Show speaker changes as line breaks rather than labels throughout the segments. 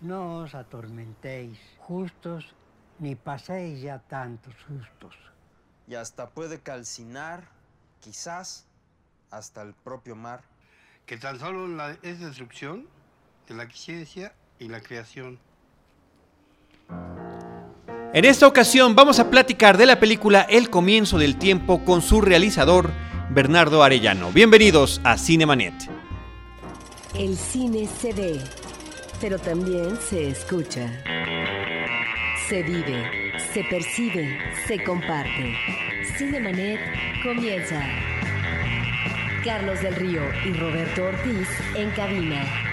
No os atormentéis, justos, ni paséis ya tantos sustos.
Y hasta puede calcinar, quizás, hasta el propio mar.
Que tan solo la, es destrucción de la ciencia y la creación.
En esta ocasión vamos a platicar de la película El comienzo del tiempo con su realizador, Bernardo Arellano. Bienvenidos a Cinemanet.
El cine se ve, pero también se escucha. Se vive, se percibe, se comparte. Cinemanet comienza. Carlos del Río y Roberto Ortiz en cabina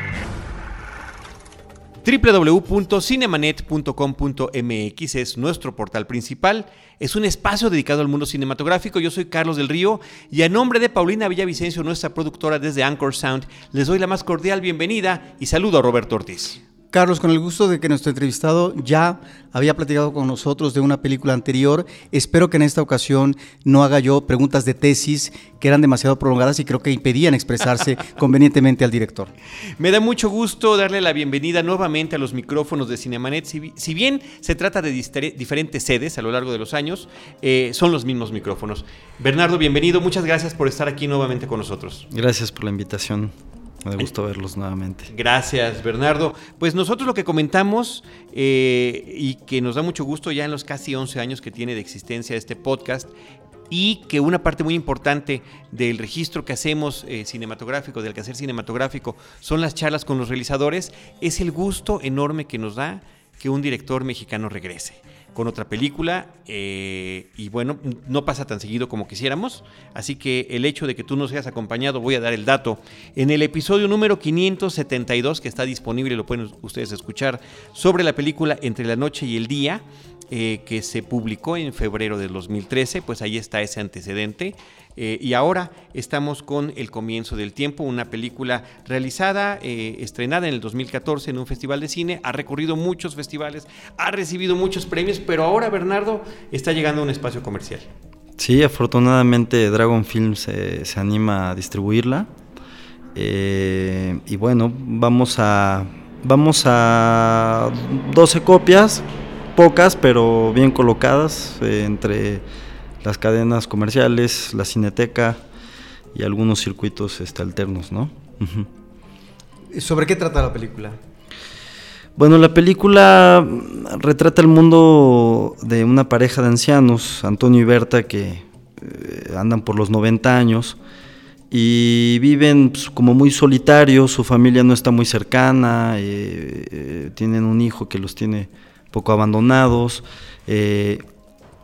www.cinemanet.com.mx es nuestro portal principal. Es un espacio dedicado al mundo cinematográfico. Yo soy Carlos del Río y a nombre de Paulina Villavicencio, nuestra productora desde Anchor Sound, les doy la más cordial bienvenida y saludo a Roberto Ortiz.
Carlos, con el gusto de que nuestro entrevistado ya había platicado con nosotros de una película anterior, espero que en esta ocasión no haga yo preguntas de tesis que eran demasiado prolongadas y creo que impedían expresarse convenientemente al director.
Me da mucho gusto darle la bienvenida nuevamente a los micrófonos de Cinemanet. Si, bien se trata de diferentes sedes a lo largo de los años, eh, son los mismos micrófonos. Bernardo, bienvenido. Muchas gracias por estar aquí nuevamente con nosotros.
Gracias por la invitación. Me gusto verlos nuevamente.
Gracias, Bernardo. Pues nosotros lo que comentamos eh, y que nos da mucho gusto ya en los casi 11 años que tiene de existencia este podcast y que una parte muy importante del registro que hacemos eh, cinematográfico, del quehacer cinematográfico, son las charlas con los realizadores, es el gusto enorme que nos da que un director mexicano regrese con otra película eh, y bueno, no pasa tan seguido como quisiéramos, así que el hecho de que tú nos hayas acompañado, voy a dar el dato, en el episodio número 572 que está disponible, lo pueden ustedes escuchar, sobre la película Entre la Noche y el Día, eh, que se publicó en febrero del 2013, pues ahí está ese antecedente. Eh, y ahora estamos con El Comienzo del Tiempo, una película realizada, eh, estrenada en el 2014 en un festival de cine, ha recorrido muchos festivales, ha recibido muchos premios, pero ahora Bernardo está llegando a un espacio comercial.
Sí, afortunadamente Dragon Film se, se anima a distribuirla. y bueno, vamos a, vamos a 12 copias pocas, pero bien colocadas eh, entre las cadenas comerciales, la cineteca y algunos circuitos este, alternos, ¿no?
¿Sobre qué trata la película?
Bueno, la película retrata el mundo de una pareja de ancianos, Antonio y Berta, que eh, andan por los 90 años y viven pues, como muy solitarios, su familia no está muy cercana, eh, tienen un hijo que los tiene poco abandonados. Eh,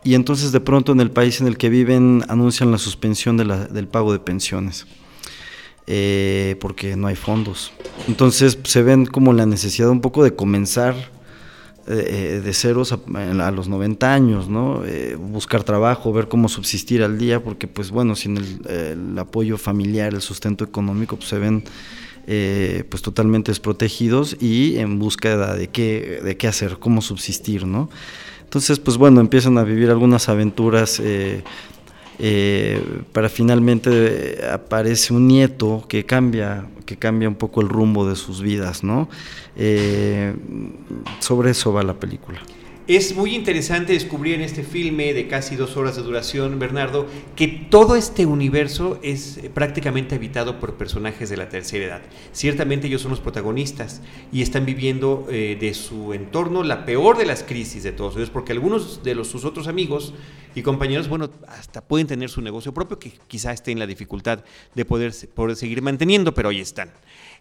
y entonces de pronto en el país en el que viven anuncian la suspensión del pago de pensiones. Eh, porque no hay fondos. Entonces se ven como la necesidad un poco de comenzar eh, de ceros a, los 90 años, ¿no? buscar trabajo, ver cómo subsistir al día, porque pues bueno, sin el, apoyo familiar, el sustento económico, pues se ven eh, pues totalmente desprotegidos y en búsqueda de qué, de qué hacer, cómo subsistir, ¿no? Entonces, pues bueno, empiezan a vivir algunas aventuras eh, eh, para finalmente aparece un nieto que cambia, que cambia un poco el rumbo de sus vidas, ¿no? sobre eso va la película.
Es muy interesante descubrir en este filme de casi dos horas de duración, Bernardo, que todo este universo es prácticamente habitado por personajes de la tercera edad. Ciertamente ellos son los protagonistas y están viviendo eh, de su entorno la peor de las crisis de todos ellos, porque algunos de los, sus otros amigos y compañeros, bueno, hasta pueden tener su negocio propio, que quizá esté en la dificultad de poder, poder seguir manteniendo, pero ahí están.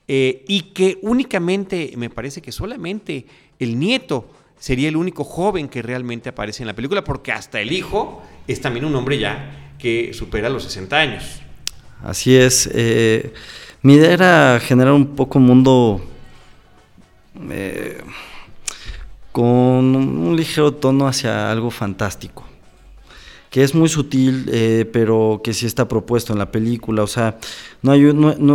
Eh, y que únicamente, me parece que solamente el nieto, sería el único joven que realmente aparece en la película, porque hasta el hijo es también un hombre ya que supera los 60 años.
Así es. Eh, mi idea era generar un poco un mundo eh, con un ligero tono hacia algo fantástico que es muy sutil, eh, pero que sí está propuesto en la película. O sea, no,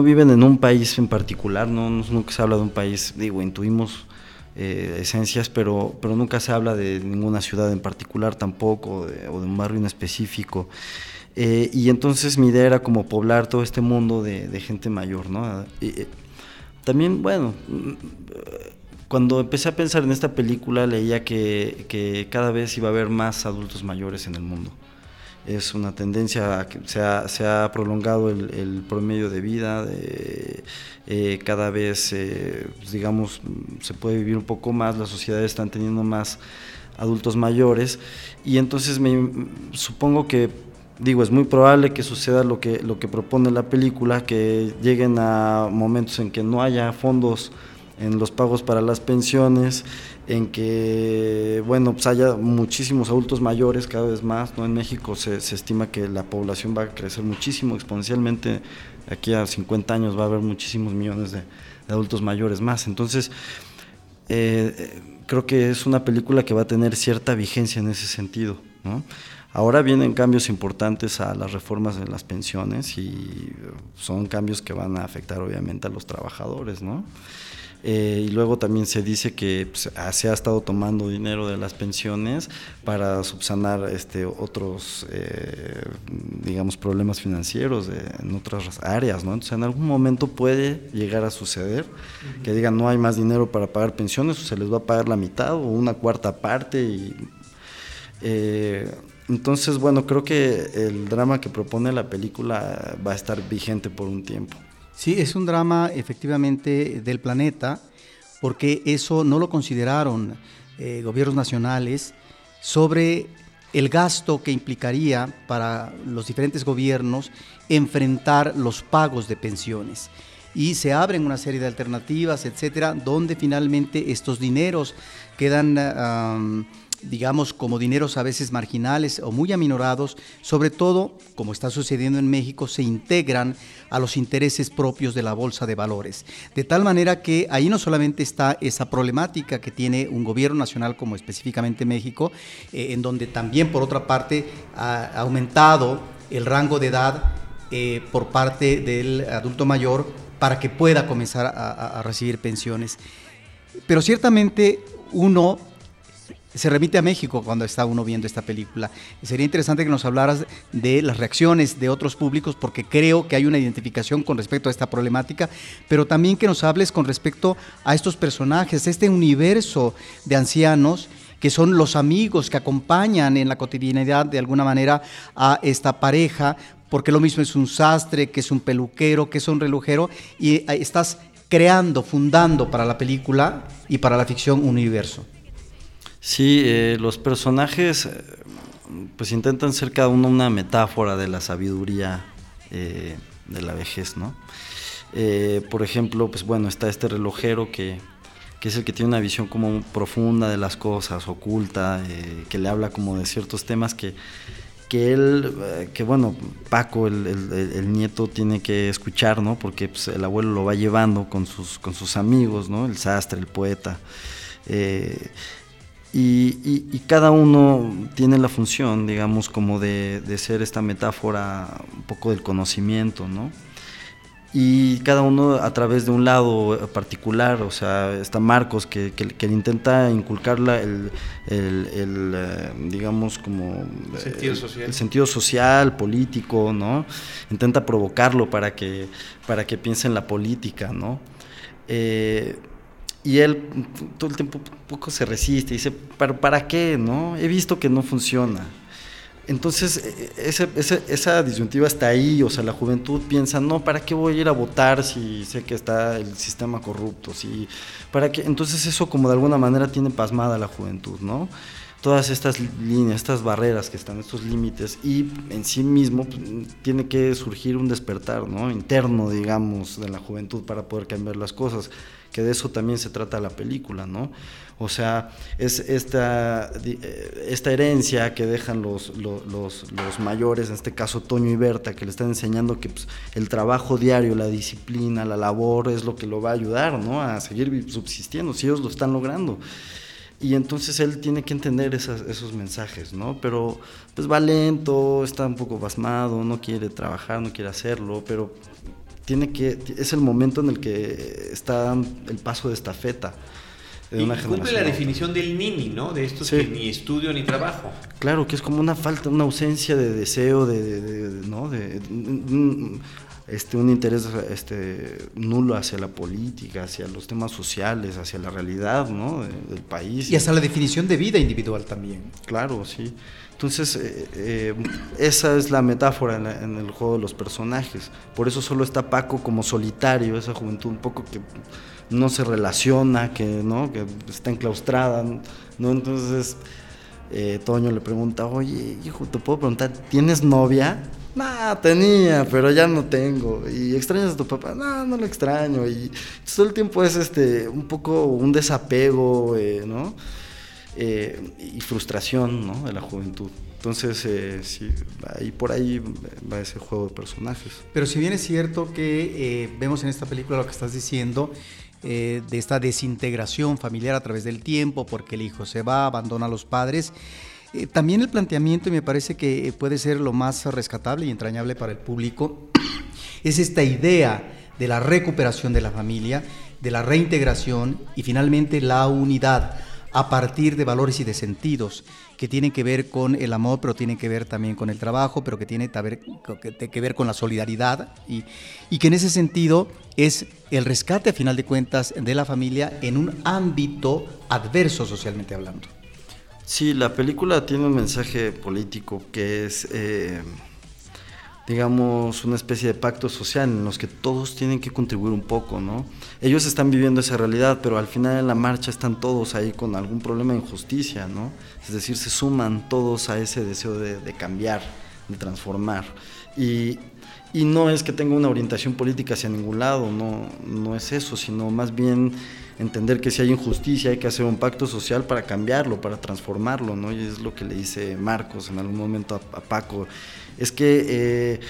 viven en un país en particular, no, nunca se habla de un país, digo, intuimos eh, esencias, pero, pero nunca se habla de ninguna ciudad en particular tampoco, o de un barrio en específico. Eh, y entonces mi idea era como poblar todo este mundo de, gente mayor, ¿no? también, bueno, cuando empecé a pensar en esta película leía que cada vez iba a haber más adultos mayores en el mundo es una tendencia que se ha, se ha prolongado el, promedio de vida, eh, cada vez, eh, pues, digamos, se puede vivir un poco más, las sociedades están teniendo más adultos mayores. Y entonces me supongo que digo es muy probable que suceda lo que lo que propone la película que lleguen a momentos en que no haya fondos en los pagos para las pensiones en que, bueno, pues haya muchísimos adultos mayores cada vez más, ¿no? En México se, estima que la población va a crecer muchísimo, exponencialmente, aquí a 50 años va a haber muchísimos millones de, adultos mayores más, entonces eh, creo que es una película que va a tener cierta vigencia en ese sentido. Ahora vienen cambios importantes a las reformas de las pensiones y son cambios que van a afectar obviamente a los trabajadores, ¿no? Eh, y luego también se dice que pues, ah, se ha estado tomando dinero de las pensiones para subsanar este, otros, eh, digamos, problemas financieros en otras áreas, ¿no? Entonces, en algún momento puede llegar a suceder que digan no hay más dinero para pagar pensiones, o se les va a pagar la mitad o una cuarta parte y... Eh, entonces, bueno, creo que el drama que propone la película va a estar vigente por un tiempo.
Sí, es un drama efectivamente del planeta, porque eso no lo consideraron eh, gobiernos nacionales sobre el gasto que implicaría para los diferentes gobiernos enfrentar los pagos de pensiones. Y se abren una serie de alternativas, etcétera, donde finalmente estos dineros quedan digamos, como dineros a veces marginales o muy aminorados, sobre todo, como está sucediendo en México, se integran a los intereses propios de la bolsa de valores. De tal manera que ahí no solamente está esa problemática que tiene un gobierno nacional como específicamente México, eh, en donde también por otra parte ha aumentado el rango de edad eh, por parte del adulto mayor para que pueda comenzar a recibir pensiones. Pero ciertamente uno se remite a México cuando está uno viendo esta película. Sería interesante que nos hablaras de las reacciones de otros públicos porque creo que hay una identificación con respecto a esta problemática, pero también que nos hables con respecto a estos personajes, este universo de ancianos que son los amigos que acompañan en la cotidianidad de alguna manera a esta pareja, porque lo mismo es un sastre, que es un peluquero, que es un relojero, y estás creando, fundando para la película y para la ficción un universo.
Sí, eh, los personajes eh, pues intentan ser cada uno una metáfora de la sabiduría eh, de la vejez, ¿no? por ejemplo, pues bueno, está este relojero que, que, es el que tiene una visión como profunda de las cosas, oculta, que le habla como de ciertos temas que, que él, que bueno, Paco, el, el, nieto, tiene que escuchar, ¿no? Porque pues, el abuelo lo va llevando con sus, con sus amigos, ¿no? El sastre, el poeta. Y, cada uno tiene la función, digamos, como de, ser esta metáfora un poco del conocimiento, ¿no? Y cada uno a través de un lado particular, o sea, está Marcos que, que, intenta inculcarla el, el, eh, digamos, como
sentido social.
el sentido social, político, ¿no? Intenta provocarlo para que, para que piense en la política, ¿no? Eh, y él todo el tiempo poco se resiste, dice, ¿pero para qué? ¿No? He visto que no funciona. Entonces, e, e, esa, esa, esa, disyuntiva está ahí, o sea, la juventud piensa, no, ¿para qué voy a ir a votar si sé que está el sistema corrupto? Si, ¿para qué? Entonces eso como de alguna manera tiene pasmada la juventud, ¿no? Todas estas líneas, estas barreras que están, estos límites, y en sí mismo pues, tiene que surgir un despertar, ¿no? Interno, digamos, de la juventud para poder cambiar las cosas que de eso también se trata la película, ¿no? O sea, es esta, eh, esta herencia que dejan los, los, mayores, en este caso Toño y Berta, que le están enseñando que pues, el trabajo diario, la disciplina, la labor es lo que lo va a ayudar, ¿no? A seguir subsistiendo, si ellos lo están logrando. Y entonces él tiene que entender esos mensajes, ¿no? Pero pues va lento, está un poco pasmado, no quiere trabajar, no quiere hacerlo, pero tiene que, es el momento en el que está el paso de estafeta.
De y cumple la definición del nini, ¿no? De esto que ni estudio ni trabajo.
Claro, que es como una falta, una ausencia de deseo, de, ¿no? De, este, un interés este, nulo hacia la política, hacia los temas sociales, hacia la realidad ¿no? del país.
Y hacia la definición de vida individual también.
Claro, sí. Entonces, eh, eh, esa es la metáfora en, el juego de los personajes. Por eso solo está Paco como solitario, esa juventud un poco que no se relaciona, que, ¿no? que está enclaustrada. ¿no? Entonces, eh, Toño le pregunta, oye, hijo, ¿te puedo preguntar, ¿tienes novia? No, tenía, pero ya no tengo. ¿Y extrañas a tu papá? No, no lo extraño. Y todo el tiempo es este, un poco un desapego, ¿no? Eh, y frustración de la juventud. Entonces, eh, ahí por ahí va ese juego de personajes.
Pero si bien es cierto que eh, vemos en esta película lo que estás diciendo, de esta desintegración familiar a través del tiempo, porque el hijo se va, abandona a los padres, también el planteamiento, y me parece que puede ser lo más rescatable y entrañable para el público, es esta idea de la recuperación de la familia, de la reintegración y finalmente la unidad a partir de valores y de sentidos que tienen que ver con el amor, pero tienen que ver también con el trabajo, pero que tienen que ver con la solidaridad y, y que en ese sentido es el rescate a final de cuentas de la familia en un ámbito adverso socialmente hablando.
Sí, la película tiene un mensaje político que es... Eh, digamos, una especie de pacto social en los que todos tienen que contribuir un poco, ¿no? Ellos están viviendo esa realidad, pero al final en la marcha están todos ahí con algún problema de injusticia, ¿no? Es decir, se suman todos a ese deseo de, cambiar, de transformar. Y, y, no es que tenga una orientación política hacia ningún lado, no, no es eso, sino más bien entender que si hay injusticia hay que hacer un pacto social para cambiarlo, para transformarlo, ¿no? Y es lo que le dice Marcos en algún momento a, a Paco es que, eh,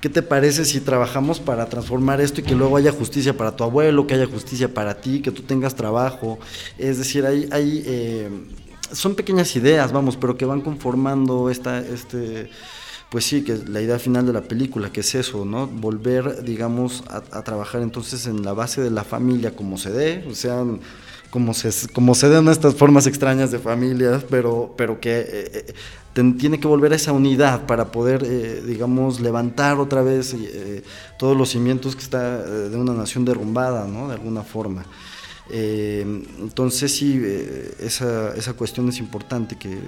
¿qué te parece si trabajamos para transformar esto y que luego haya justicia para tu abuelo, que haya justicia para ti, que tú tengas trabajo? Es decir, hay, hay eh, son pequeñas ideas, vamos, pero que van conformando esta, este, pues sí, que es la idea final de la película, que es eso, ¿no? Volver, digamos, a, trabajar entonces en la base de la familia como se dé, o sea, como se, como se den estas formas extrañas de familias, pero, pero que eh, tiene que volver a esa unidad para poder, eh, digamos, levantar otra vez eh, todos los cimientos que está eh, de una nación derrumbada, ¿no? De alguna forma. entonces sí, esa, esa, cuestión es importante, que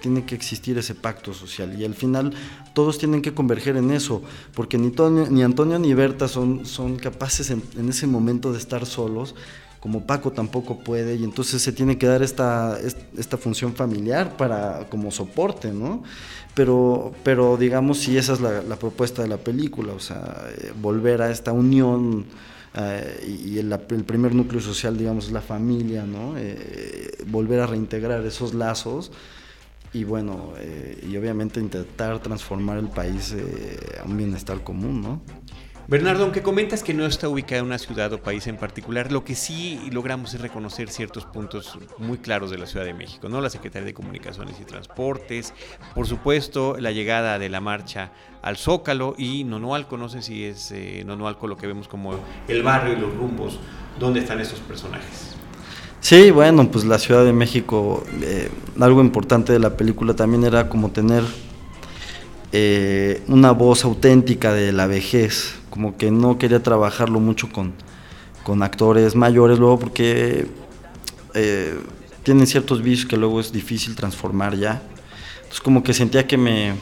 tiene que existir ese pacto social y al final todos tienen que converger en eso, porque ni, ni Antonio ni Berta son, son capaces en, en ese momento de estar solos, como Paco tampoco puede, y entonces se tiene que dar esta, esta función familiar para, como soporte, ¿no? Pero, pero digamos, si esa es la, propuesta de la película, o sea, eh, volver a esta unión eh, y el, primer núcleo social, digamos, es la familia, ¿no? Eh, volver a reintegrar esos lazos y bueno, y obviamente intentar transformar el país a un bienestar común, ¿no?
Bernardo, aunque comentas que no está ubicada en una ciudad o país en particular, lo que sí logramos es reconocer ciertos puntos muy claros de la Ciudad de México, ¿no? La Secretaría de Comunicaciones y Transportes, por supuesto, la llegada de la marcha al Zócalo y Nonoalco, no sé si es eh, Nonoalco lo que vemos como el barrio y los rumbos, ¿dónde están estos personajes?
Sí, bueno, pues la Ciudad de México, eh, algo importante de la película también era como tener eh, una voz auténtica de la vejez, como que no quería trabajarlo mucho con, con actores mayores luego porque eh, tienen ciertos vicios que luego es difícil transformar ya. Entonces como que sentía que me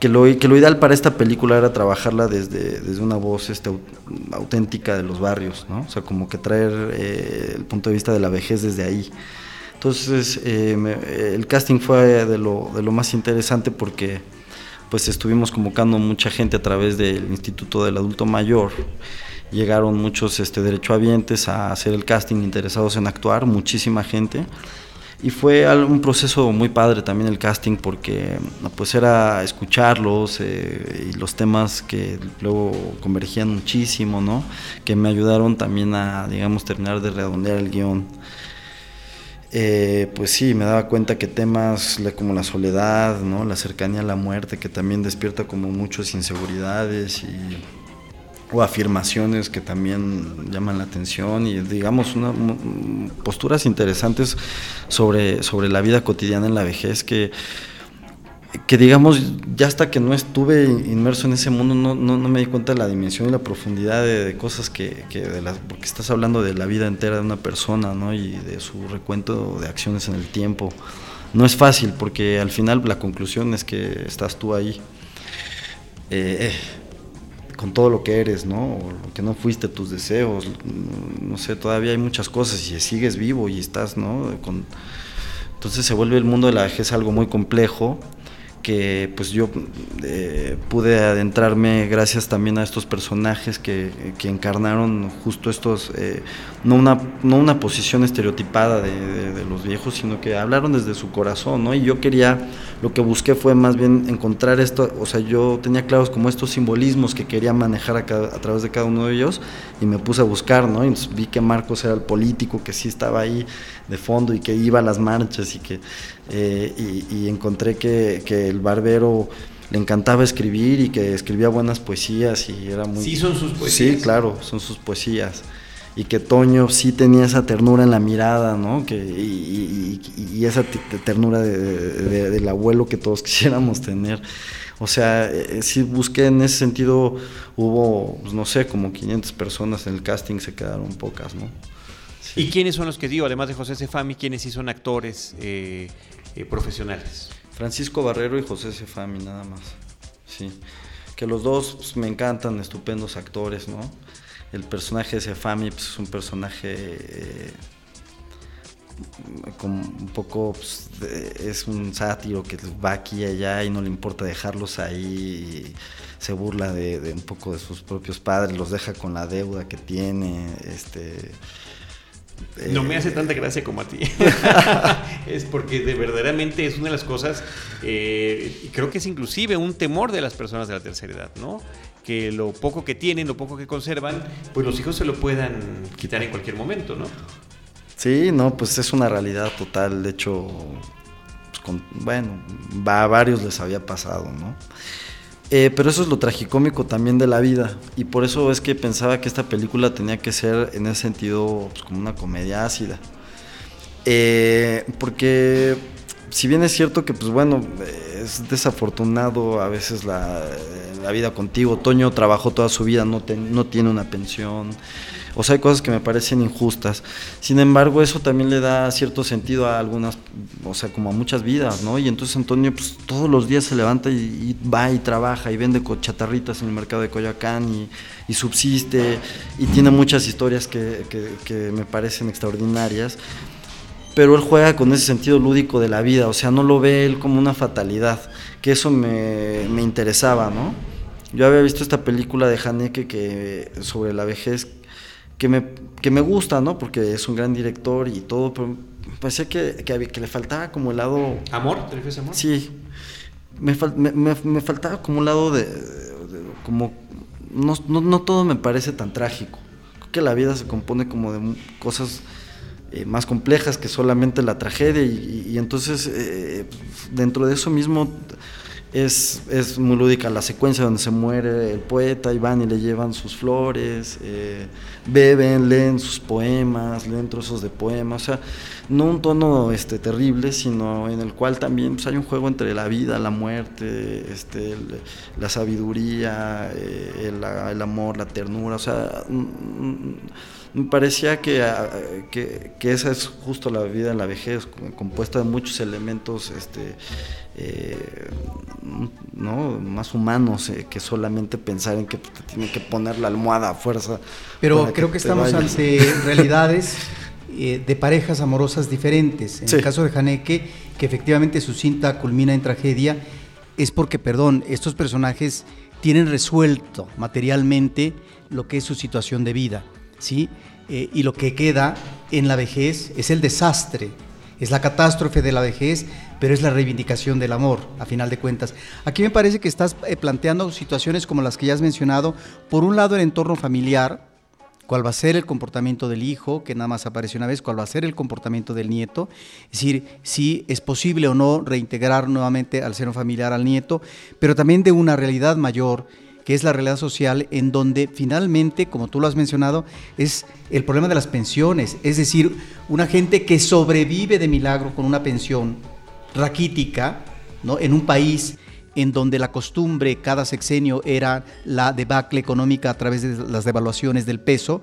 que lo, que lo ideal para esta película era trabajarla desde, desde una voz este, auténtica de los barrios, ¿no? O sea, como que traer eh, el punto de vista de la vejez desde ahí. Entonces, eh, el casting fue de lo, de lo más interesante porque pues estuvimos convocando mucha gente a través del Instituto del Adulto Mayor. Llegaron muchos este, derechohabientes a hacer el casting interesados en actuar, muchísima gente. Y fue un proceso muy padre también el casting porque pues era escucharlos eh, y los temas que luego convergían muchísimo, ¿no? Que me ayudaron también a, digamos, terminar de redondear el guion. Eh, pues sí, me daba cuenta que temas como la soledad, ¿no? la cercanía a la muerte, que también despierta como muchas inseguridades y, o afirmaciones que también llaman la atención y digamos una, posturas interesantes sobre, sobre la vida cotidiana en la vejez que que digamos, ya hasta que no estuve inmerso en ese mundo, no, no, no me di cuenta de la dimensión y la profundidad de, cosas que, que de las, porque estás hablando de la vida entera de una persona, ¿no? Y de su recuento de acciones en el tiempo. No es fácil, porque al final la conclusión es que estás tú ahí, eh, con todo lo que eres, ¿no? O lo que no fuiste, tus deseos, no sé, todavía hay muchas cosas y sigues vivo y estás, ¿no? Entonces se vuelve el mundo de la vejez algo muy complejo que pues yo eh, pude adentrarme gracias también a estos personajes que, que encarnaron justo estos, eh, no, una, no una posición estereotipada de, los viejos, sino que hablaron desde su corazón, ¿no? Y yo quería, lo que busqué fue más bien encontrar esto, o sea, yo tenía claros como estos simbolismos que quería manejar a, a través de cada uno de ellos y me puse a buscar, ¿no? Y vi que Marcos era el político que sí estaba ahí de fondo y que iba a las marchas y que eh, y, y, encontré que, que, el barbero le encantaba escribir y que escribía buenas poesías y era muy...
Sí, son sus poesías.
Sí, claro, son sus poesías. Y que Toño sí tenía esa ternura en la mirada, ¿no? Que, y, y, y esa ternura de, de, del abuelo que todos quisiéramos tener. O sea, eh, sí busqué en ese sentido, hubo, pues, no sé, como 500 personas en el casting, se quedaron pocas, ¿no?
Sí. ¿Y quiénes son los que digo, además de José Cefami, quiénes sí son actores eh, eh, profesionales?
Francisco Barrero y José Cefami, nada más. Sí. Que los dos pues, me encantan, estupendos actores, ¿no? El personaje de Cefami pues, es un personaje eh, como un poco, pues, es un sátiro que va aquí y allá y no le importa dejarlos ahí. se burla de, de, un poco de sus propios padres, los deja con la deuda que tiene. Este,
no me hace tanta gracia como a ti. es porque de verdaderamente es una de las cosas, eh, y creo que es inclusive un temor de las personas de la tercera edad, ¿no? Que lo poco que tienen, lo poco que conservan, pues los hijos se lo puedan quitar en cualquier momento, ¿no?
Sí, no, pues es una realidad total. De hecho, pues con, bueno, a varios les había pasado, ¿no? Eh, pero eso es lo tragicómico también de la vida. Y por eso es que pensaba que esta película tenía que ser en ese sentido pues, como una comedia ácida. Eh, porque si bien es cierto que, pues bueno, es desafortunado a veces la, la vida contigo. Toño trabajó toda su vida, no, te, no tiene una pensión. O sea, hay cosas que me parecen injustas. Sin embargo, eso también le da cierto sentido a algunas, o sea, como a muchas vidas, ¿no? Y entonces Antonio, pues todos los días se levanta y, y va y trabaja y vende chatarritas en el mercado de Coyoacán y, y subsiste y tiene muchas historias que, que, que me parecen extraordinarias pero él juega con ese sentido lúdico de la vida, o sea, no lo ve él como una fatalidad, que eso me, me interesaba, ¿no? Yo había visto esta película de Haneke que, sobre la vejez que me, que me gusta, ¿no? Porque es un gran director y todo, pero parecía que, que, que le faltaba como el lado...
¿Amor? ¿Te refieres a amor?
Sí. Me, me, me, me faltaba como un lado de... de como... No, no, no todo me parece tan trágico. Creo que la vida se compone como de cosas eh, más complejas que solamente la tragedia y, y, y entonces eh, dentro de eso mismo es, es, muy lúdica la secuencia donde se muere el poeta y van y le llevan sus flores, eh, beben, leen sus poemas, leen trozos de poemas, o sea, no un tono este, terrible, sino en el cual también pues, hay un juego entre la vida, la muerte, este, la sabiduría, eh, el, el, amor, la ternura, o sea, me parecía que, que, que, esa es justo la vida en la vejez, compuesta de muchos elementos este, eh, ¿no? más humanos eh, que solamente pensar en que te tiene que poner la almohada a fuerza.
Pero creo que, que estamos vaya. ante realidades eh, de parejas amorosas diferentes. En sí. el caso de Haneke, que efectivamente su cinta culmina en tragedia, es porque, perdón, estos personajes tienen resuelto materialmente lo que es su situación de vida. ¿Sí? Eh, y lo que queda en la vejez es el desastre, es la catástrofe de la vejez, pero es la reivindicación del amor, a final de cuentas. Aquí me parece que estás eh, planteando situaciones como las que ya has mencionado. Por un lado, el entorno familiar, cuál va a ser el comportamiento del hijo, que nada más apareció una vez, cuál va a ser el comportamiento del nieto, es decir, si es posible o no reintegrar nuevamente al seno familiar al nieto, pero también de una realidad mayor, que es la realidad social, en donde finalmente, como tú lo has mencionado, es el problema de las pensiones, es decir, una gente que sobrevive de milagro con una pensión raquítica, ¿no? En un país en donde la costumbre cada sexenio era la debacle económica a través de las devaluaciones del peso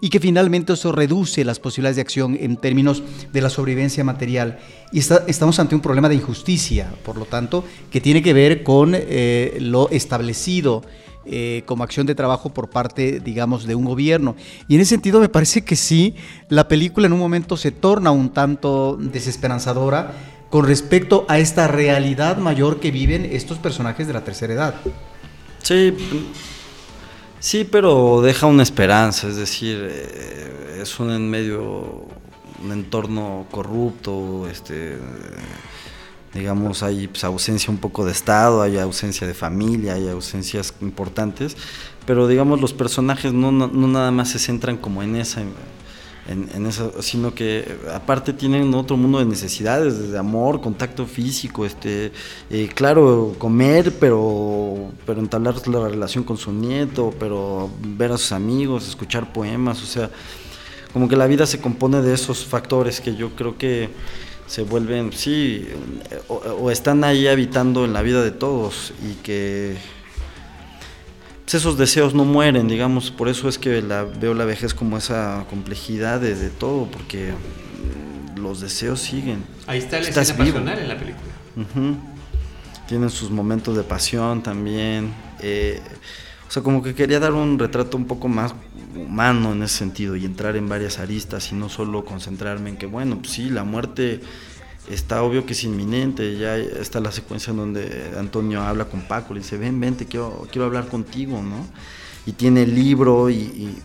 y que finalmente eso reduce las posibilidades de acción en términos de la sobrevivencia material. Y estamos ante un problema de injusticia, por lo tanto, que tiene que ver con eh, lo establecido eh, como acción de trabajo por parte, digamos, de un gobierno. Y en ese sentido me parece que sí, la película en un momento se torna un tanto desesperanzadora con respecto a esta realidad mayor que viven estos personajes de la tercera edad.
Sí, sí, pero deja una esperanza, es decir, eh, es un en medio, un entorno corrupto, este digamos, hay pues, ausencia un poco de Estado, hay ausencia de familia, hay ausencias importantes, pero digamos los personajes no, no, nada más se centran como en esa, en, eso, sino que aparte tienen otro mundo de necesidades, de amor, contacto físico, este, eh, claro, comer, pero, pero entablar la relación con su nieto, pero ver a sus amigos, escuchar poemas, o sea, como que la vida se compone de esos factores que yo creo que se vuelven, sí, o, están ahí habitando en la vida de todos y que pues, esos deseos no mueren, digamos, por eso es que la, veo la vejez como esa complejidad de, todo, porque los deseos siguen.
Ahí está la escena pasional en la película.
Tienen sus momentos de pasión también. Eh, o sea, como que quería dar un retrato un poco más humano en ese sentido y entrar en varias aristas y no solo concentrarme en que, bueno, pues sí, la muerte está obvio que es inminente, ya está la secuencia en donde Antonio habla con Paco, le dice, ven, ven, quiero, quiero hablar contigo, ¿no? Y tiene el libro y,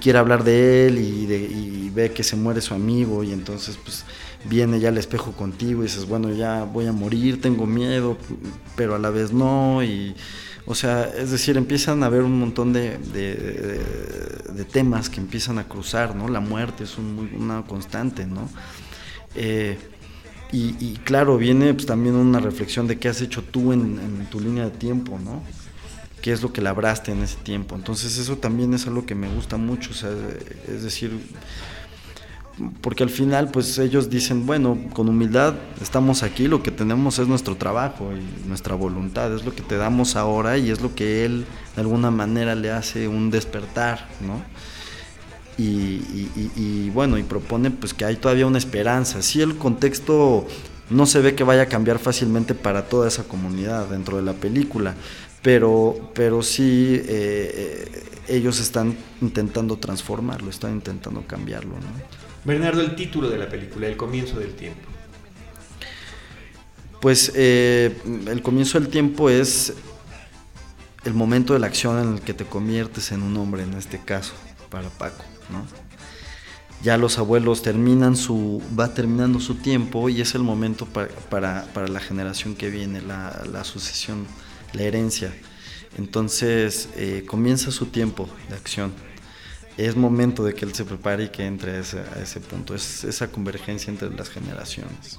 quiere hablar de él y, y, ve que se muere su amigo y entonces pues viene ya al espejo contigo y dices, bueno, ya voy a morir, tengo miedo, pero a la vez no y o sea, es decir, empiezan a haber un montón de, temas que empiezan a cruzar, ¿no? La muerte es una constante, ¿no? Eh, y, claro, viene pues, también una reflexión de qué has hecho tú en, tu línea de tiempo, ¿no? qué es lo que labraste en ese tiempo. Entonces eso también es algo que me gusta mucho, o sea, es decir, porque al final pues ellos dicen, bueno, con humildad estamos aquí, lo que tenemos es nuestro trabajo y nuestra voluntad, es lo que te damos ahora y es lo que él de alguna manera le hace un despertar, ¿no? Y, bueno, y propone pues que hay todavía una esperanza, si el contexto no se ve que vaya a cambiar fácilmente para toda esa comunidad dentro de la película, pero, pero sí eh, eh, ellos están intentando transformarlo, están intentando cambiarlo, ¿no?
Bernardo, el título de la película, El comienzo del tiempo.
Pues eh, el comienzo del tiempo es el momento de la acción en el que te conviertes en un hombre, en este caso, para Paco, ¿no? Ya los abuelos terminan su, va terminando su tiempo y es el momento para, la generación que viene, la, sucesión, la herencia. Entonces eh, comienza su tiempo de acción es momento de que él se prepare y que entre a ese, punto. Es esa convergencia entre las generaciones.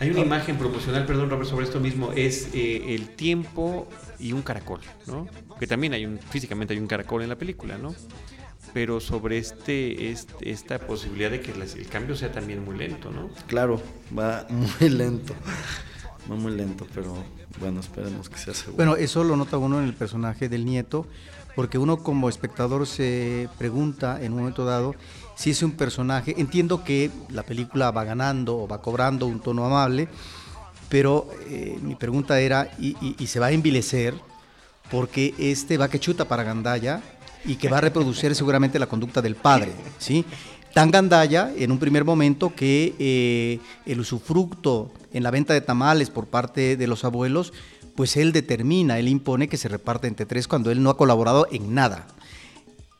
Hay una imagen proporcional, perdón Robert, sobre esto mismo, es eh, el tiempo y un caracol, ¿no? Que también hay un, físicamente hay un caracol en la película, ¿no? Pero sobre este, este esta posibilidad de que el cambio sea también muy lento, ¿no?
Claro, va muy lento, va muy lento, pero bueno, esperemos que sea seguro.
Bueno, eso lo nota uno en el personaje del nieto, porque uno como espectador se pregunta en un momento dado si es un personaje, entiendo que la película va ganando o va cobrando un tono amable, pero eh, mi pregunta era, y, se va a envilecer porque este va que chuta para Gandaya y que va a reproducir seguramente la conducta del padre, ¿sí? Tan Gandaya en un primer momento que eh, el usufructo en la venta de tamales por parte de los abuelos pues él determina, él impone que se reparte entre tres cuando él no ha colaborado en nada.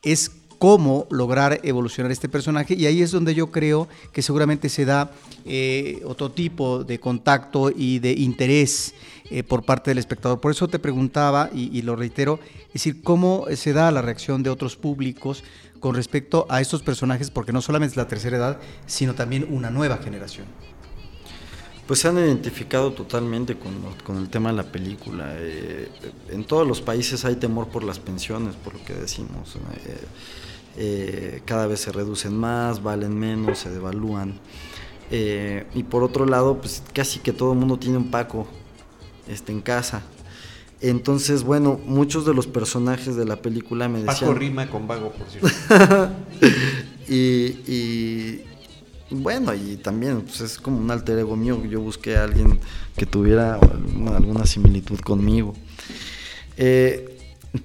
Es cómo lograr evolucionar este personaje y ahí es donde yo creo que seguramente se da eh, otro tipo de contacto y de interés eh, por parte del espectador. Por eso te preguntaba, y, lo reitero, es decir, cómo se da la reacción de otros públicos con respecto a estos personajes, porque no solamente es la tercera edad, sino también una nueva generación
pues se han identificado totalmente con, el tema de la película. Eh, en todos los países hay temor por las pensiones, por lo que decimos. Eh, eh, cada vez se reducen más, valen menos, se devalúan. y por otro lado, pues casi que todo el mundo tiene un Paco este, en casa. Entonces, bueno, muchos de los personajes de la película me decían...
Paco rima con vago, por cierto.
y, y, bueno, y también pues es como un alter ego mío. Yo busqué a alguien que tuviera alguna, alguna similitud conmigo. Eh,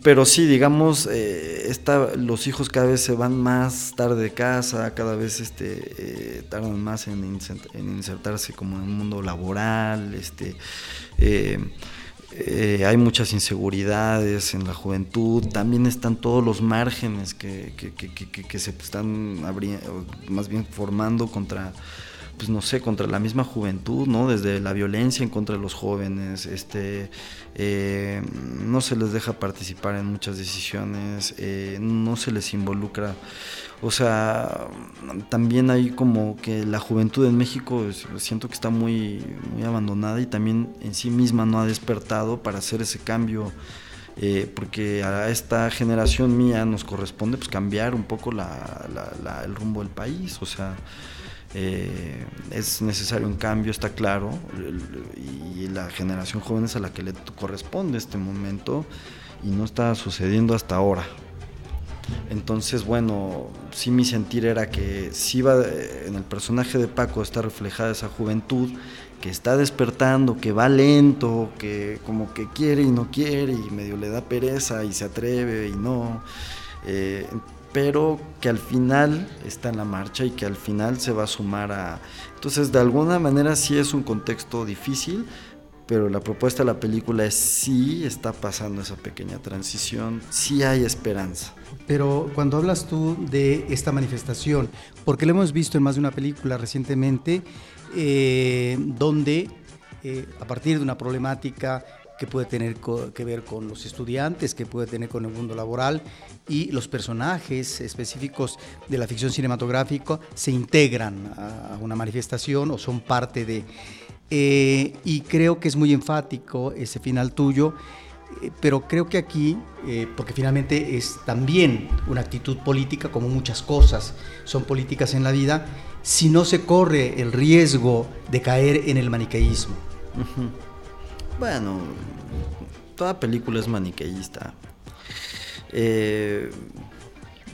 pero sí, digamos, eh, esta, los hijos cada vez se van más tarde de casa, cada vez este, eh, tardan más en, insertarse como en el mundo laboral, este, eh, hay muchas inseguridades en la juventud, también están todos los márgenes que, que, que, que se están más bien formando contra pues no sé, contra la misma juventud, ¿no? Desde la violencia en contra de los jóvenes, este, eh, no se les deja participar en muchas decisiones, eh, no se les involucra. O sea, también hay como que la juventud en México siento que está muy, muy abandonada y también en sí misma no ha despertado para hacer ese cambio. Eh, porque a esta generación mía nos corresponde pues cambiar un poco la, la, el rumbo del país, o sea, eh, es necesario un cambio, está claro, y la generación joven es a la que le corresponde este momento y no está sucediendo hasta ahora. Entonces, bueno, sí mi sentir era que sí va en el personaje de Paco está reflejada esa juventud que está despertando, que va lento, que como que quiere y no quiere y medio le da pereza y se atreve y no. Eh, pero que al final está en la marcha y que al final se va a sumar a... Entonces, de alguna manera sí es un contexto difícil, pero la propuesta de la película es sí está pasando esa pequeña transición, sí hay esperanza.
Pero cuando hablas tú de esta manifestación, porque lo hemos visto en más de una película recientemente, eh, donde eh, a partir de una problemática que puede tener que ver con los estudiantes, que puede tener con el mundo laboral y los personajes específicos de la ficción cinematográfica se integran a una manifestación o son parte de... Eh, y creo que es muy enfático ese final tuyo, eh, pero creo que aquí, eh, porque finalmente es también una actitud política, como muchas cosas son políticas en la vida, si no se corre el riesgo de caer en el maniqueísmo.
Bueno, toda película es maniqueísta. Eh,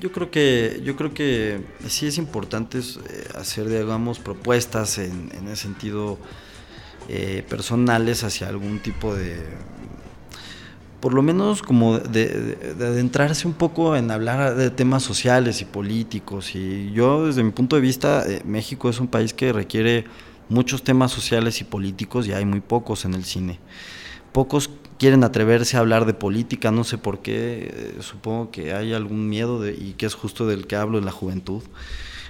yo creo que yo creo que sí es importante eh, hacer digamos propuestas en, ese sentido eh, personales hacia algún tipo de por lo menos como de, adentrarse un poco en hablar de temas sociales y políticos y yo desde mi punto de vista México es un país que requiere muchos temas sociales y políticos y hay muy pocos en el cine. Pocos quieren atreverse a hablar de política, no sé por qué, eh, supongo que hay algún miedo de, y que es justo del que hablo en la juventud.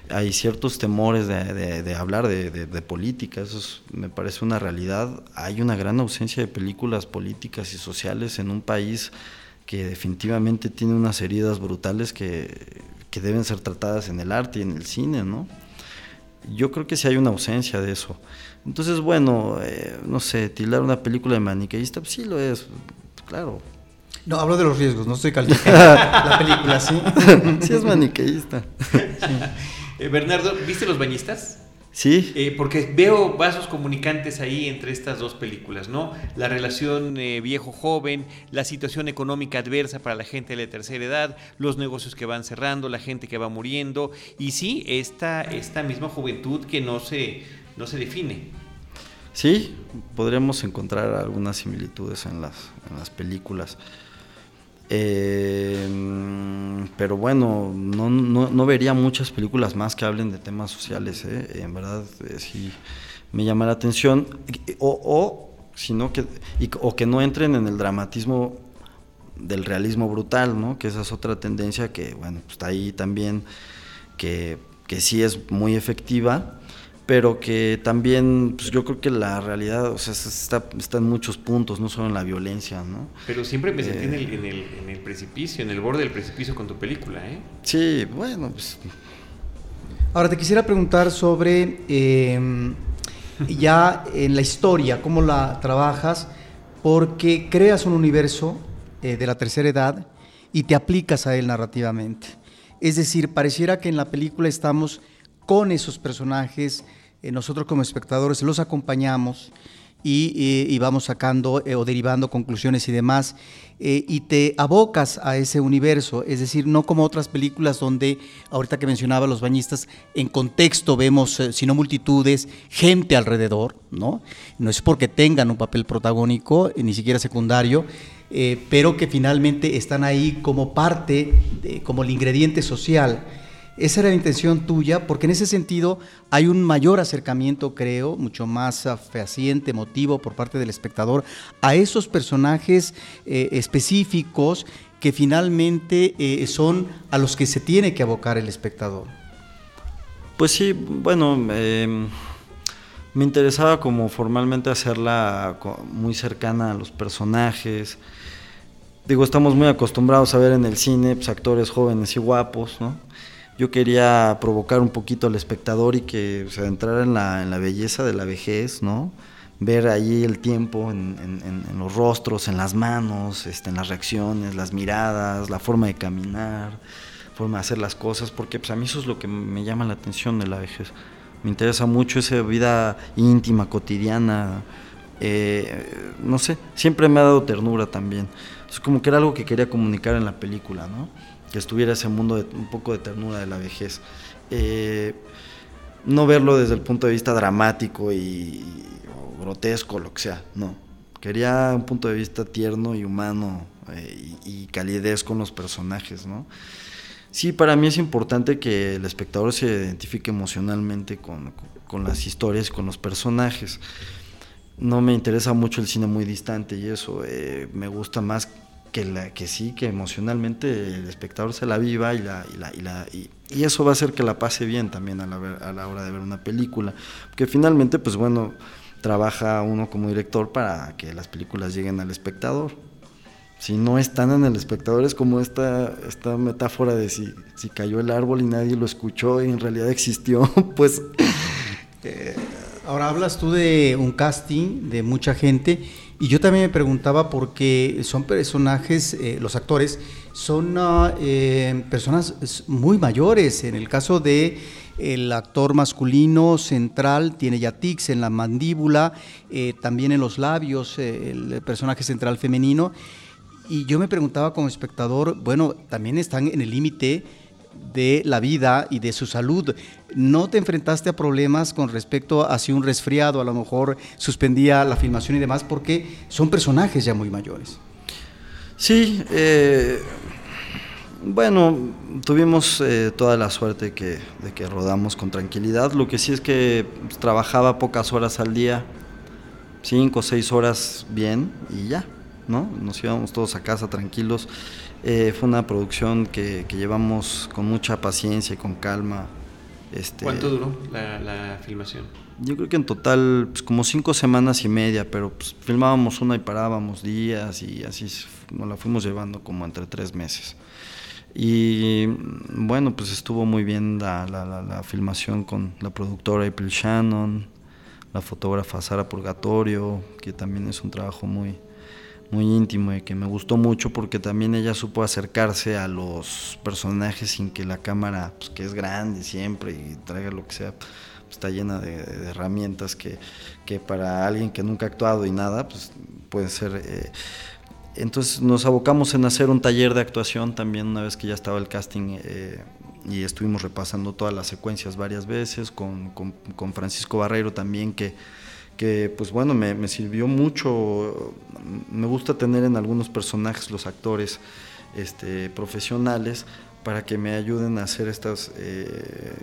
Hay ciertos temores de, hablar de, política, eso me parece una realidad. Hay una gran ausencia de películas políticas y sociales en un país que definitivamente tiene unas heridas brutales que, que deben ser tratadas en el arte y en el cine, ¿no? Yo creo que sí hay una ausencia de eso. Entonces, bueno, eh, no sé, tirar una película de maniqueísta, pues sí lo es, claro.
No, hablo de los riesgos, no estoy calificando la película, sí.
sí es maniqueísta.
Eh, Bernardo, ¿viste Los Bañistas?
Sí.
Eh, porque veo vasos comunicantes ahí entre estas dos películas, ¿no? La relación eh, viejo-joven, la situación económica adversa para la gente de la tercera edad, los negocios que van cerrando, la gente que va muriendo, y sí, esta, esta misma juventud que no se, no se define.
Sí, podríamos encontrar algunas similitudes en las, en las películas. Eh, pero bueno, no, no, vería muchas películas más que hablen de temas sociales, ¿eh? en verdad eh, sí me llama la atención, o, o, sino que, o que no entren en el dramatismo del realismo brutal, ¿no? que esa es otra tendencia que bueno, pues está ahí también, que, que sí es muy efectiva, pero que también pues yo creo que la realidad o sea está, está en muchos puntos no solo en la violencia no
pero siempre me sentí en, el, en, el, en, el, precipicio en el borde del precipicio con tu película eh
sí bueno pues
ahora te quisiera preguntar sobre eh, ya en la historia cómo la trabajas porque creas un universo eh, de la tercera edad y te aplicas a él narrativamente. Es decir pareciera que en la película estamos con esos personajes, eh, nosotros como espectadores los acompañamos y, vamos sacando eh, o derivando conclusiones y demás, eh, y te abocas a ese universo, es decir, no como otras películas donde, ahorita que mencionaba los bañistas, en contexto vemos, si no multitudes, gente alrededor, ¿no? No es porque tengan un papel protagónico, ni siquiera secundario, pero que finalmente están ahí como parte, como el ingrediente social esa era la intención tuya, porque en ese sentido hay un mayor acercamiento, creo, mucho más fehaciente, emotivo por parte del espectador a esos personajes eh, específicos que finalmente eh, son a los que se tiene que abocar el espectador.
Pues sí, bueno, em, me interesaba como formalmente hacerla muy cercana a los personajes. Digo, estamos muy acostumbrados a ver en el cine pues, actores jóvenes y guapos, ¿no? Yo quería provocar un poquito al espectador y que se adentrara en la, en la belleza de la vejez, ¿no? Ver ahí el tiempo en, en, los rostros, en las manos, este, en las reacciones, las miradas, la forma de caminar, forma de hacer las cosas, porque pues, a mí eso es lo que me llama la atención de la vejez. Me interesa mucho esa vida íntima, cotidiana, eh, no sé, siempre me ha dado ternura también. Es como que era algo que quería comunicar en la película, ¿no? Que estuviera ese mundo de un poco de ternura de la vejez. Eh, no verlo desde el punto de vista dramático y, grotesco, lo que sea, no. Quería un punto de vista tierno y humano eh, y, calidez con los personajes, ¿no? Sí, para mí es importante que el espectador se identifique emocionalmente con, con las historias, con los personajes. No me interesa mucho el cine muy distante y eso. Eh, me gusta más que, la, que sí, que emocionalmente el espectador se la viva y, la, y, la, y, la, y, eso va a hacer que la pase bien también a la, a la hora de ver una película. Porque finalmente, pues bueno, trabaja uno como director para que las películas lleguen al espectador. Si no están en el espectador es como esta, esta metáfora de si, si cayó el árbol y nadie lo escuchó y en realidad existió, pues...
Eh, ahora hablas tú de un casting de mucha gente y yo también me preguntaba porque son personajes, eh, los actores, son eh, personas muy mayores. En el caso de el actor masculino central tiene ya tics en la mandíbula, eh, también en los labios, el personaje central femenino. Y yo me preguntaba como espectador, bueno, también están en el límite de la vida y de su salud. ¿No te enfrentaste a problemas con respecto a si un resfriado a lo mejor suspendía la filmación y demás? Porque son personajes ya muy mayores.
Sí, eh, bueno, tuvimos eh, toda la suerte que, de que rodamos con tranquilidad. Lo que sí es que trabajaba pocas horas al día, cinco o seis horas bien y ya, ¿no? Nos íbamos todos a casa tranquilos. Eh, fue una producción que, llevamos con mucha paciencia y con calma.
Este, ¿Cuánto duró la, filmación?
Yo creo que en total pues, como cinco semanas y media, pero pues, filmábamos una y parábamos días y así nos la fuimos llevando como entre tres meses. Y bueno, pues estuvo muy bien la, la filmación con la productora April Shannon, la fotógrafa Sara Purgatorio, que también es un trabajo muy, muy íntimo y que me gustó mucho porque también ella supo acercarse a los personajes sin que la cámara, pues, que es grande siempre y traiga lo que sea, pues, está llena de, herramientas que, que, para alguien que nunca ha actuado y nada, pues puede ser... Eh, entonces nos abocamos en hacer un taller de actuación también una vez que ya estaba el casting eh, y estuvimos repasando todas las secuencias varias veces con, con, con Francisco Barreiro también que que pues bueno, me, sirvió mucho, me gusta tener en algunos personajes los actores este, profesionales para que me ayuden a hacer estas, eh,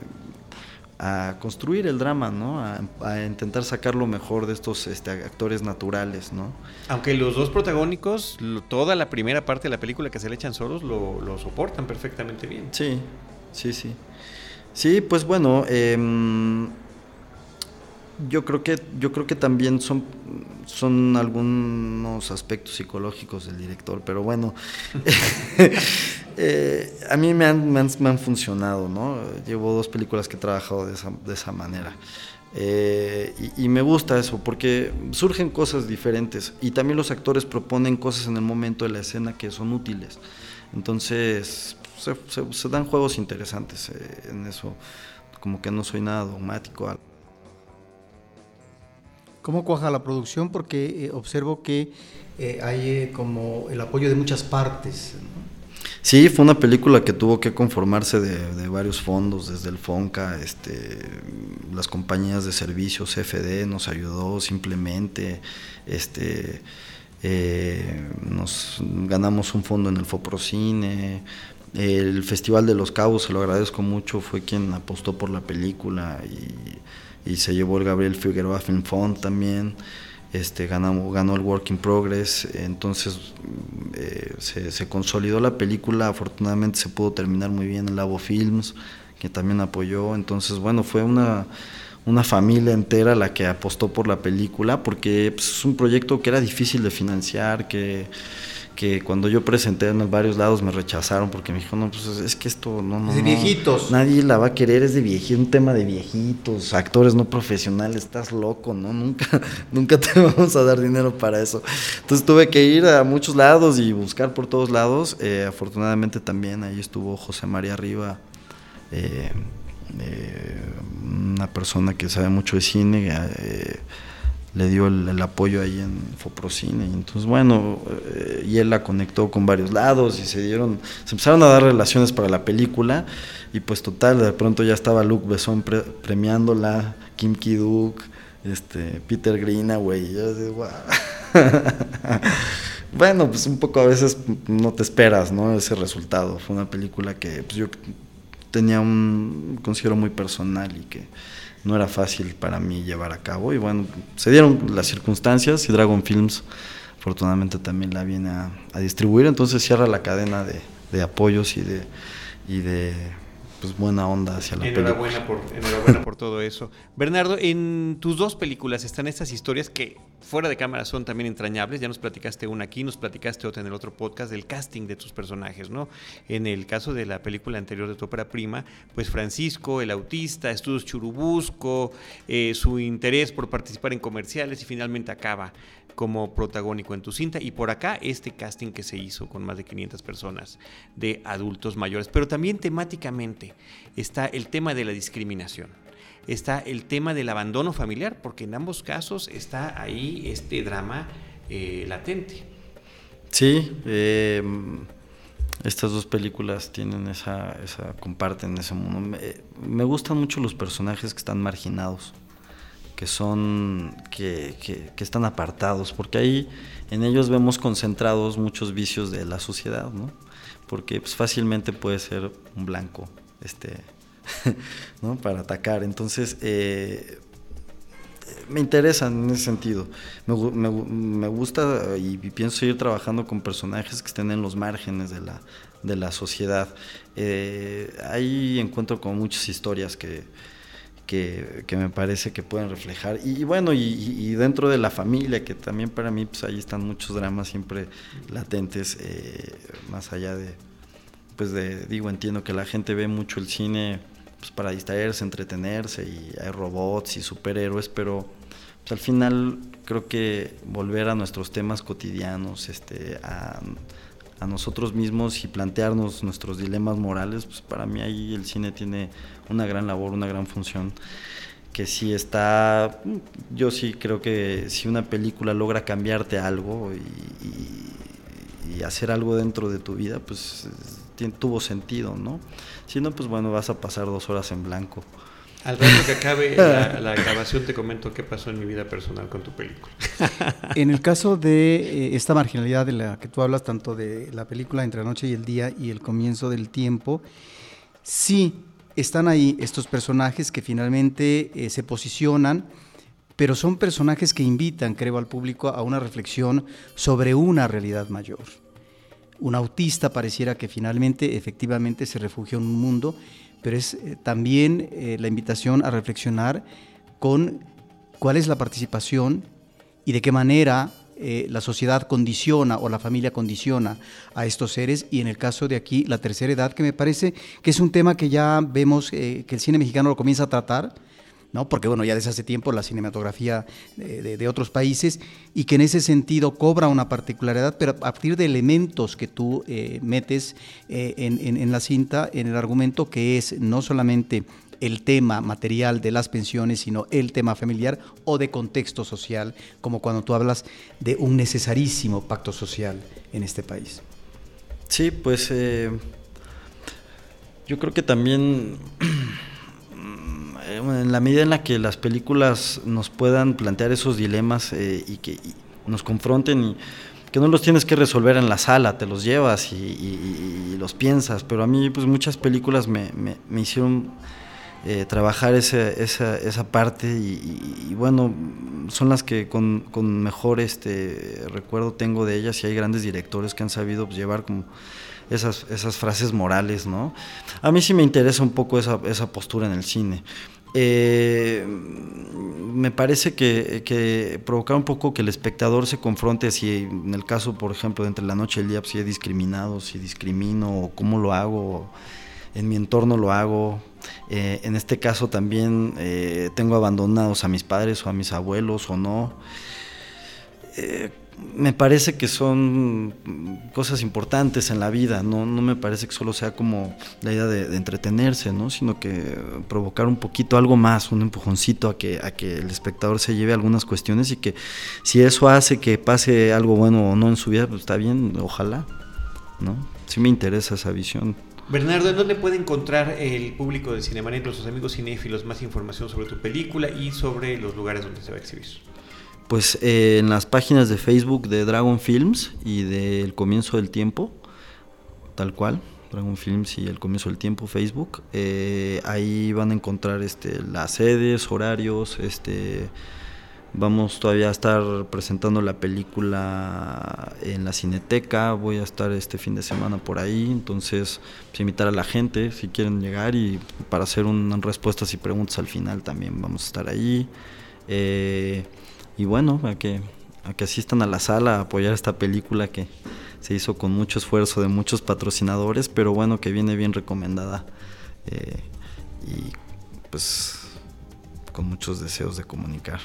a construir el drama, ¿no? A, intentar sacar lo mejor de estos este, actores naturales, ¿no?
Aunque los dos protagónicos, toda la primera parte de la película que se le echan solos, lo, lo soportan perfectamente bien.
Sí, sí, sí. Sí, pues bueno, eh, yo creo que, yo creo que también son, son algunos aspectos psicológicos del director, pero bueno, eh, a mí me han, me han, funcionado, ¿no? Llevo dos películas que he trabajado de esa, de esa manera. Eh, y, me gusta eso, porque surgen cosas diferentes y también los actores proponen cosas en el momento de la escena que son útiles. Entonces, se, se dan juegos interesantes eh, en eso, como que no soy nada dogmático.
¿Cómo cuaja la producción? Porque eh, observo que eh, hay eh, como el apoyo de muchas partes.
Sí, fue una película que tuvo que conformarse de, varios fondos, desde el FONCA, este, las compañías de servicios, CFD nos ayudó simplemente, este, nos ganamos un fondo en el Foprocine, el Festival de los Cabos, se lo agradezco mucho, fue quien apostó por la película y, y se llevó el Gabriel Figueroa Film Fund también. Este, ganó, ganó el Work in Progress, entonces eh, se, consolidó la película, afortunadamente se pudo terminar muy bien en Labo Films, que también apoyó, entonces bueno, fue una, una familia entera la que apostó por la película, porque pues, es un proyecto que era difícil de financiar, que que cuando yo presenté en varios lados me rechazaron porque me dijo, no, pues es que esto no, no.
Es de viejitos.
No, nadie la va a querer, es de viejitos, un tema de viejitos, actores no profesionales, estás loco, ¿no? Nunca, nunca te vamos a dar dinero para eso. Entonces tuve que ir a muchos lados y buscar por todos lados. Eh, afortunadamente también ahí estuvo José María Riva. Eh, eh, una persona que sabe mucho de cine, eh, le dio el, apoyo ahí en Foprocine. Y entonces, bueno, eh, y él la conectó con varios lados y se dieron, se empezaron a dar relaciones para la película. Y pues total, de pronto ya estaba Luke Besson pre, premiándola, Kim Ki-duk, este, Peter Greenaway. Y yo digo, wow. bueno, pues un poco a veces no te esperas, ¿no? Ese resultado. Fue una película que pues, yo tenía un considero muy personal y que no era fácil para mí llevar a cabo. Y bueno, se dieron las circunstancias y Dragon Films afortunadamente también la viene a, distribuir, entonces cierra la cadena de, apoyos y de, y de pues buena onda hacia la
enhorabuena
película.
Enhorabuena por todo eso. Bernardo, en tus dos películas están estas historias que fuera de cámara son también entrañables. Ya nos platicaste una aquí, nos platicaste otra en el otro podcast del casting de tus personajes, ¿no? En el caso de la película anterior de tu ópera prima, pues Francisco, el autista, estudios Churubusco, eh, su interés por participar en comerciales y finalmente acaba como protagónico en tu cinta y por acá este casting que se hizo con más de 500 personas de adultos mayores, pero también temáticamente está el tema de la discriminación, está el tema del abandono familiar, porque en ambos casos está ahí este drama eh, latente.
Sí, eh, estas dos películas tienen esa, comparten ese mundo. Me, gustan mucho los personajes que están marginados que son que, están apartados, porque ahí en ellos vemos concentrados muchos vicios de la sociedad, ¿no? Porque pues, fácilmente puede ser un blanco, este, ¿no? Para atacar. Entonces, eh, me interesan en ese sentido. Me, me, gusta y pienso seguir trabajando con personajes que estén en los márgenes de la, de la sociedad. Eh, ahí encuentro como muchas historias que que, que, me parece que pueden reflejar. Y, bueno, y, y, dentro de la familia, que también para mí, pues ahí están muchos dramas siempre latentes, eh, más allá de, pues de, digo, entiendo que la gente ve mucho el cine pues para distraerse, entretenerse, y hay robots y superhéroes, pero pues al final creo que volver a nuestros temas cotidianos, este, a, nosotros mismos y plantearnos nuestros dilemas morales, pues para mí ahí el cine tiene una gran labor, una gran función que si está, yo sí creo que si una película logra cambiarte algo y, y, hacer algo dentro de tu vida, pues tuvo sentido, ¿no? Si no, pues bueno, vas a pasar dos horas en blanco.
Al rato que acabe la, la, grabación te comento qué pasó en mi vida personal con tu película.
En el caso de eh, esta marginalidad de la que tú hablas, tanto de la película Entre la noche y el día y el comienzo del tiempo, sí están ahí estos personajes que finalmente eh, se posicionan, pero son personajes que invitan, creo, al público a una reflexión sobre una realidad mayor. Un autista pareciera que finalmente, efectivamente, se refugia en un mundo, pero es eh, también eh, la invitación a reflexionar con cuál es la participación y de qué manera eh, la sociedad condiciona o la familia condiciona a estos seres. Y en el caso de aquí la tercera edad que me parece que es un tema que ya vemos que el cine mexicano lo comienza a tratar ¿no? porque bueno, ya desde hace tiempo la cinematografía de, otros países y que en ese sentido cobra una particularidad, pero a partir de elementos que tú eh, metes eh, en, en, en, la cinta, en el argumento, que es no solamente el tema material de las pensiones, sino el tema familiar o de contexto social, como cuando tú hablas de un necesarísimo pacto social en este país.
Sí, pues eh, yo creo que también en la medida en la que las películas nos puedan plantear esos dilemas eh, y que nos confronten y que no los tienes que resolver en la sala, te los llevas y, los piensas, pero a mí pues muchas películas me, hicieron eh, trabajar esa, esa, parte y, bueno, son las que con, mejor este recuerdo tengo de ellas y hay grandes directores que han sabido pues, llevar como esas, esas frases morales, ¿no? A mí sí me interesa un poco esa, esa postura en el cine. Eh, me parece que, provocar un poco que el espectador se confronte si en el caso, por ejemplo, de entre la noche y el día, si he discriminado, si discrimino, o cómo lo hago, en mi entorno lo hago. Eh, en este caso también eh, tengo abandonados a mis padres o a mis abuelos o no me parece que son cosas importantes en la vida, no, no me parece que solo sea como la idea de, entretenerse, ¿no? sino que provocar un poquito algo más, un empujoncito a que, a que el espectador se lleve algunas cuestiones y que si eso hace que pase algo bueno o no en su vida, pues está bien, ojalá. ¿no? Sí me interesa esa visión.
Bernardo, ¿en dónde puede encontrar el público de Cinemanet, sus amigos cinéfilos, más información sobre tu película y sobre los lugares donde se va a exhibir?
Pues eh, en las páginas de Facebook de Dragon Films y del Comienzo del Tiempo, tal cual, Dragon Films y el Comienzo del Tiempo, Facebook, eh, ahí van a encontrar este, las sedes, horarios, este, vamos todavía a estar presentando la película en la Cineteca, voy a estar este fin de semana por ahí, entonces pues, invitar a la gente si quieren llegar y para hacer unas respuestas y preguntas al final también vamos a estar ahí. Eh, y bueno, a que, asistan a la sala a apoyar esta película que se hizo con mucho esfuerzo de muchos patrocinadores, pero bueno, que viene bien recomendada eh, y pues con muchos deseos de comunicar.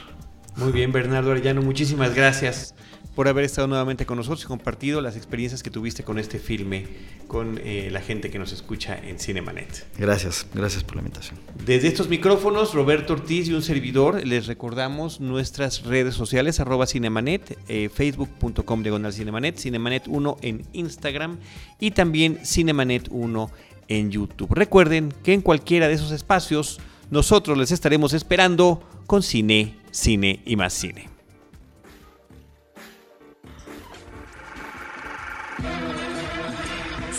Muy bien, Bernardo Arellano, muchísimas gracias por haber estado nuevamente con nosotros y compartido las experiencias que tuviste con este filme, con eh, la gente que nos escucha en Cinemanet.
Gracias, gracias por la invitación.
Desde estos micrófonos, Roberto Ortiz y un servidor, les recordamos nuestras redes sociales, arroba Cinemanet, eh, facebook.com diagonal Cinemanet, Cinemanet1 en Instagram y también Cinemanet1 en YouTube. Recuerden que en cualquiera de esos espacios nosotros les estaremos esperando con cine, cine y más cine.